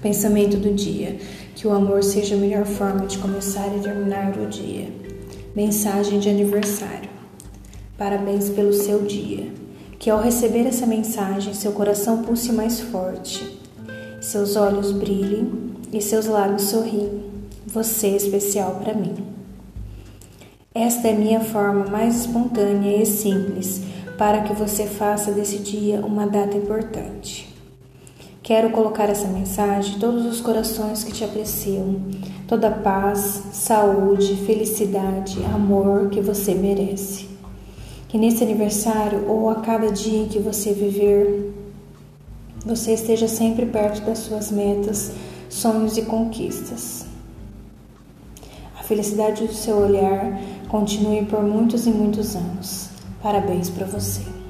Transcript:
Pensamento do dia: que o amor seja a melhor forma de começar e terminar o dia. Mensagem de aniversário: Parabéns pelo seu dia. Que ao receber essa mensagem, seu coração pulse mais forte, seus olhos brilhem e seus lábios sorriem. Você é especial para mim. Esta é minha forma mais espontânea e simples para que você faça desse dia uma data importante. Quero colocar essa mensagem em todos os corações que te apreciam, toda paz, saúde, felicidade, amor que você merece. Que nesse aniversário ou a cada dia em que você viver, você esteja sempre perto das suas metas, sonhos e conquistas. A felicidade do seu olhar continue por muitos e muitos anos. Parabéns para você.